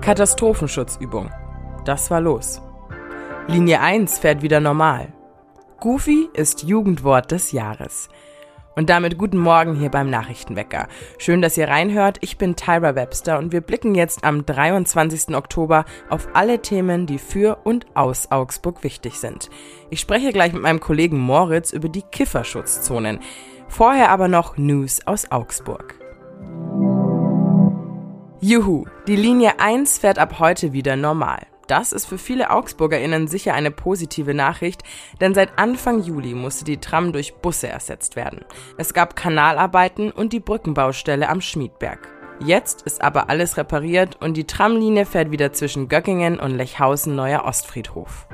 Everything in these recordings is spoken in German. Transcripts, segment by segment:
Katastrophenschutzübung. Das war los. Linie 1 fährt wieder normal. Goofy ist Jugendwort des Jahres. Und damit guten Morgen hier beim Nachrichtenwecker. Schön, dass ihr reinhört. Ich bin Tyra Webster und wir blicken jetzt am 23. Oktober auf alle Themen, die für und aus Augsburg wichtig sind. Ich spreche gleich mit meinem Kollegen Moritz über die Kifferschutzzonen. Vorher aber noch News aus Augsburg. Juhu, die Linie 1 fährt ab heute wieder normal. Das ist für viele AugsburgerInnen sicher eine positive Nachricht, denn seit Anfang Juli musste die Tram durch Busse ersetzt werden. Es gab Kanalarbeiten und die Brückenbaustelle am Schmiedberg. Jetzt ist aber alles repariert und die Tramlinie fährt wieder zwischen Göckingen und Lechhausen Neuer Ostfriedhof.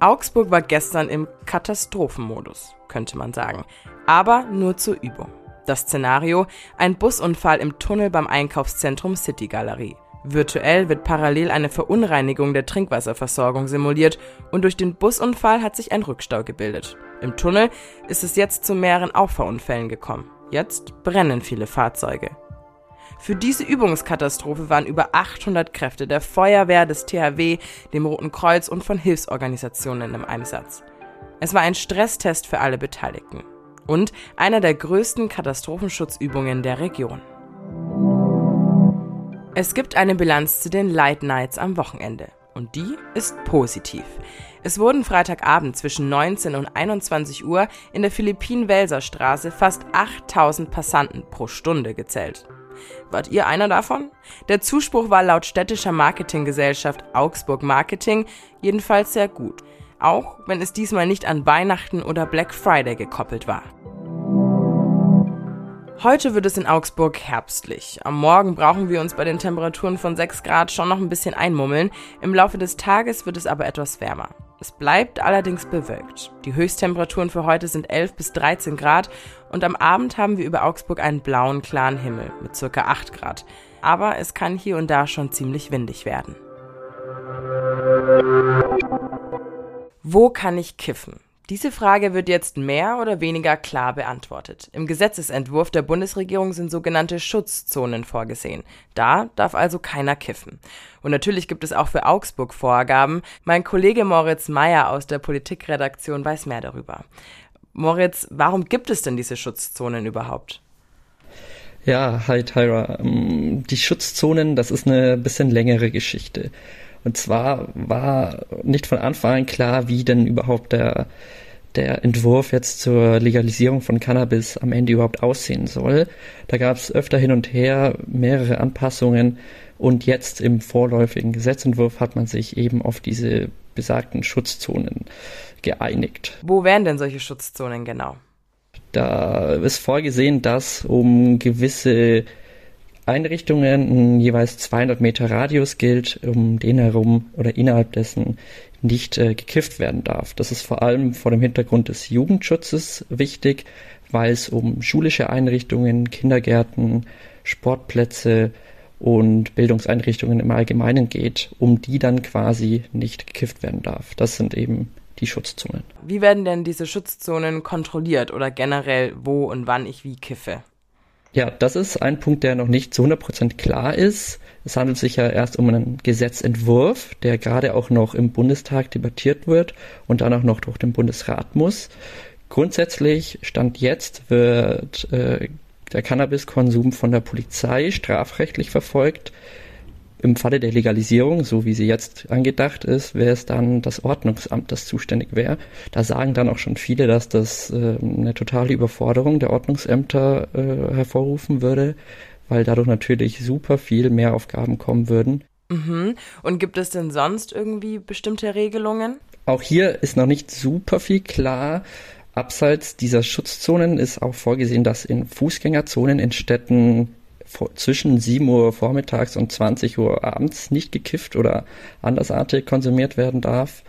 Augsburg war gestern im Katastrophenmodus, könnte man sagen, aber nur zur Übung. Das Szenario: ein Busunfall im Tunnel beim Einkaufszentrum City Galerie. Virtuell wird parallel eine Verunreinigung der Trinkwasserversorgung simuliert und durch den Busunfall hat sich ein Rückstau gebildet. Im Tunnel ist es jetzt zu mehreren Auffahrunfällen gekommen. Jetzt brennen viele Fahrzeuge. Für diese Übungskatastrophe waren über 800 Kräfte der Feuerwehr, des THW, dem Roten Kreuz und von Hilfsorganisationen im Einsatz. Es war ein Stresstest für alle Beteiligten und einer der größten Katastrophenschutzübungen der Region. Es gibt eine Bilanz zu den Light Nights am Wochenende. Und die ist positiv. Es wurden Freitagabend zwischen 19 und 21 Uhr in der Philippinen-Welser Straße fast 8000 Passanten pro Stunde gezählt. Wart ihr einer davon? Der Zuspruch war laut städtischer Marketinggesellschaft Augsburg Marketing jedenfalls sehr gut. Auch wenn es diesmal nicht an Weihnachten oder Black Friday gekoppelt war. Heute wird es in Augsburg herbstlich. Am Morgen brauchen wir uns bei den Temperaturen von 6 Grad schon noch ein bisschen einmummeln. Im Laufe des Tages wird es aber etwas wärmer. Es bleibt allerdings bewölkt. Die Höchsttemperaturen für heute sind 11 bis 13 Grad und am Abend haben wir über Augsburg einen blauen, klaren Himmel mit circa 8 Grad. Aber es kann hier und da schon ziemlich windig werden. Wo kann ich kiffen? Diese Frage wird jetzt mehr oder weniger klar beantwortet. Im Gesetzesentwurf der Bundesregierung sind sogenannte Schutzzonen vorgesehen. Da darf also keiner kiffen. Und natürlich gibt es auch für Augsburg Vorgaben. Mein Kollege Moritz Meyer aus der Politikredaktion weiß mehr darüber. Moritz, warum gibt es denn diese Schutzzonen überhaupt? Ja, hi Tyra. Ähm, die Schutzzonen, das ist eine bisschen längere Geschichte. Und zwar war nicht von Anfang an klar, wie denn überhaupt der, der Entwurf jetzt zur Legalisierung von Cannabis am Ende überhaupt aussehen soll. Da gab es öfter hin und her mehrere Anpassungen und jetzt im vorläufigen Gesetzentwurf hat man sich eben auf diese besagten Schutzzonen geeinigt. Wo wären denn solche Schutzzonen genau? Da ist vorgesehen, dass um gewisse Einrichtungen ein jeweils 200 Meter Radius gilt, um den herum oder innerhalb dessen nicht äh, gekifft werden darf. Das ist vor allem vor dem Hintergrund des Jugendschutzes wichtig, weil es um schulische Einrichtungen, Kindergärten, Sportplätze und Bildungseinrichtungen im Allgemeinen geht, um die dann quasi nicht gekifft werden darf. Das sind eben die Schutzzonen. Wie werden denn diese Schutzzonen kontrolliert oder generell wo und wann ich wie kiffe? Ja, das ist ein Punkt, der noch nicht zu 100% klar ist. Es handelt sich ja erst um einen Gesetzentwurf, der gerade auch noch im Bundestag debattiert wird und dann auch noch durch den Bundesrat muss. Grundsätzlich, Stand jetzt, wird äh, der Cannabiskonsum von der Polizei strafrechtlich verfolgt. Im Falle der Legalisierung, so wie sie jetzt angedacht ist, wäre es dann das Ordnungsamt, das zuständig wäre. Da sagen dann auch schon viele, dass das äh, eine totale Überforderung der Ordnungsämter äh, hervorrufen würde, weil dadurch natürlich super viel mehr Aufgaben kommen würden. Mhm. Und gibt es denn sonst irgendwie bestimmte Regelungen? Auch hier ist noch nicht super viel klar. Abseits dieser Schutzzonen ist auch vorgesehen, dass in Fußgängerzonen in Städten zwischen 7 Uhr vormittags und 20 Uhr abends nicht gekifft oder andersartig konsumiert werden darf.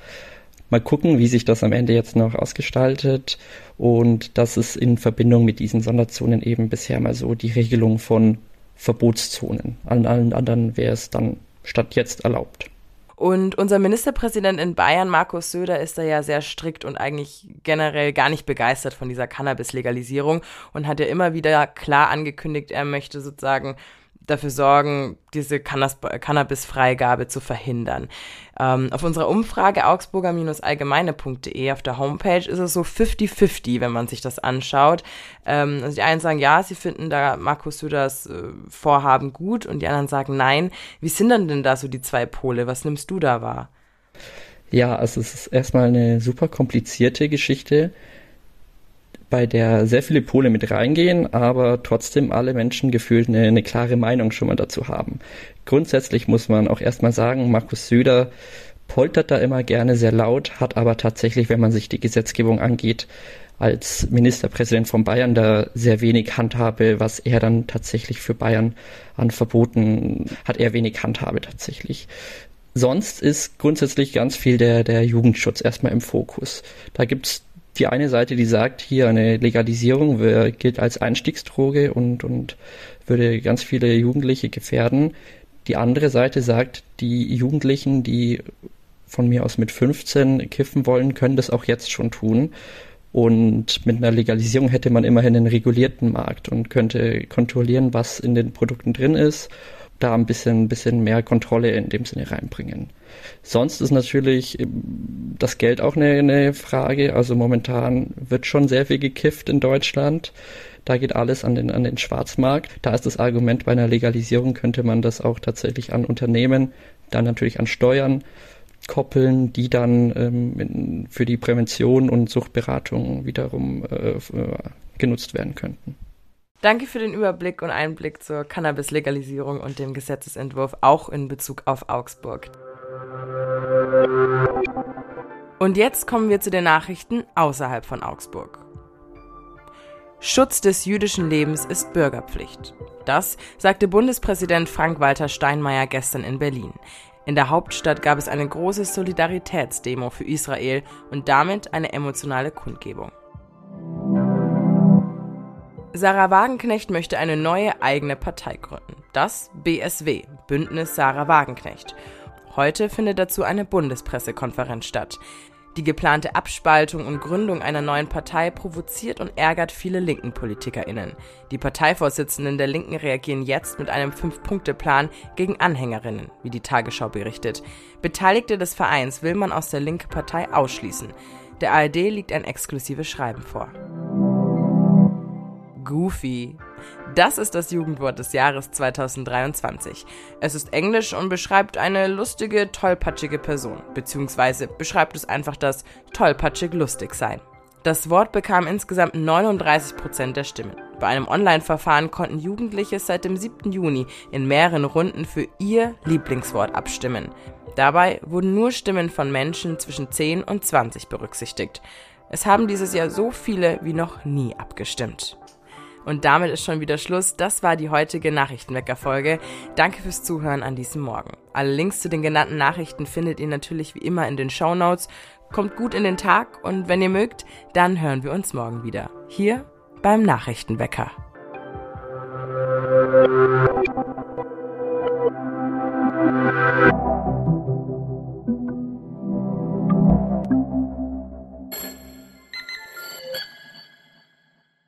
Mal gucken, wie sich das am Ende jetzt noch ausgestaltet. Und das ist in Verbindung mit diesen Sonderzonen eben bisher mal so die Regelung von Verbotszonen. An allen anderen wäre es dann statt jetzt erlaubt. Und unser Ministerpräsident in Bayern, Markus Söder, ist da ja sehr strikt und eigentlich generell gar nicht begeistert von dieser Cannabis-Legalisierung und hat ja immer wieder klar angekündigt, er möchte sozusagen dafür sorgen, diese Cannabis-Freigabe zu verhindern. Ähm, auf unserer Umfrage augsburger-allgemeine.de auf der Homepage ist es so 50-50, wenn man sich das anschaut. Ähm, also die einen sagen, ja, sie finden da Markus Söders äh, Vorhaben gut und die anderen sagen, nein. Wie sind denn denn da so die zwei Pole? Was nimmst du da wahr? Ja, also es ist erstmal eine super komplizierte Geschichte bei der sehr viele Pole mit reingehen, aber trotzdem alle Menschen gefühlt eine, eine klare Meinung schon mal dazu haben. Grundsätzlich muss man auch erstmal sagen, Markus Söder poltert da immer gerne sehr laut, hat aber tatsächlich, wenn man sich die Gesetzgebung angeht, als Ministerpräsident von Bayern da sehr wenig Handhabe, was er dann tatsächlich für Bayern an Verboten hat er wenig Handhabe tatsächlich. Sonst ist grundsätzlich ganz viel der, der Jugendschutz erstmal im Fokus. Da gibt's die eine Seite, die sagt, hier eine Legalisierung gilt als Einstiegsdroge und, und würde ganz viele Jugendliche gefährden. Die andere Seite sagt, die Jugendlichen, die von mir aus mit 15 kiffen wollen, können das auch jetzt schon tun. Und mit einer Legalisierung hätte man immerhin einen regulierten Markt und könnte kontrollieren, was in den Produkten drin ist da ein bisschen, bisschen mehr Kontrolle in dem Sinne reinbringen. Sonst ist natürlich ähm, das Geld auch eine, eine Frage. Also momentan wird schon sehr viel gekifft in Deutschland. Da geht alles an den, an den Schwarzmarkt. Da ist das Argument, bei einer Legalisierung könnte man das auch tatsächlich an Unternehmen, dann natürlich an Steuern koppeln, die dann ähm, für die Prävention und Suchtberatung wiederum äh, genutzt werden könnten. Danke für den Überblick und Einblick zur Cannabis-Legalisierung und dem Gesetzesentwurf auch in Bezug auf Augsburg. Und jetzt kommen wir zu den Nachrichten außerhalb von Augsburg. Schutz des jüdischen Lebens ist Bürgerpflicht. Das sagte Bundespräsident Frank-Walter Steinmeier gestern in Berlin. In der Hauptstadt gab es eine große Solidaritätsdemo für Israel und damit eine emotionale Kundgebung. Sarah Wagenknecht möchte eine neue eigene Partei gründen. Das BSW, Bündnis Sarah Wagenknecht. Heute findet dazu eine Bundespressekonferenz statt. Die geplante Abspaltung und Gründung einer neuen Partei provoziert und ärgert viele linken PolitikerInnen. Die Parteivorsitzenden der Linken reagieren jetzt mit einem Fünf-Punkte-Plan gegen Anhängerinnen, wie die Tagesschau berichtet. Beteiligte des Vereins will man aus der linken Partei ausschließen. Der ARD liegt ein exklusives Schreiben vor. Goofy. Das ist das Jugendwort des Jahres 2023. Es ist Englisch und beschreibt eine lustige, tollpatschige Person, beziehungsweise beschreibt es einfach das tollpatschig lustig sein. Das Wort bekam insgesamt 39% der Stimmen. Bei einem Online-Verfahren konnten Jugendliche seit dem 7. Juni in mehreren Runden für ihr Lieblingswort abstimmen. Dabei wurden nur Stimmen von Menschen zwischen 10 und 20 berücksichtigt. Es haben dieses Jahr so viele wie noch nie abgestimmt. Und damit ist schon wieder Schluss. Das war die heutige Nachrichtenwecker-Folge. Danke fürs Zuhören an diesem Morgen. Alle Links zu den genannten Nachrichten findet ihr natürlich wie immer in den Show Notes. Kommt gut in den Tag und wenn ihr mögt, dann hören wir uns morgen wieder. Hier beim Nachrichtenwecker.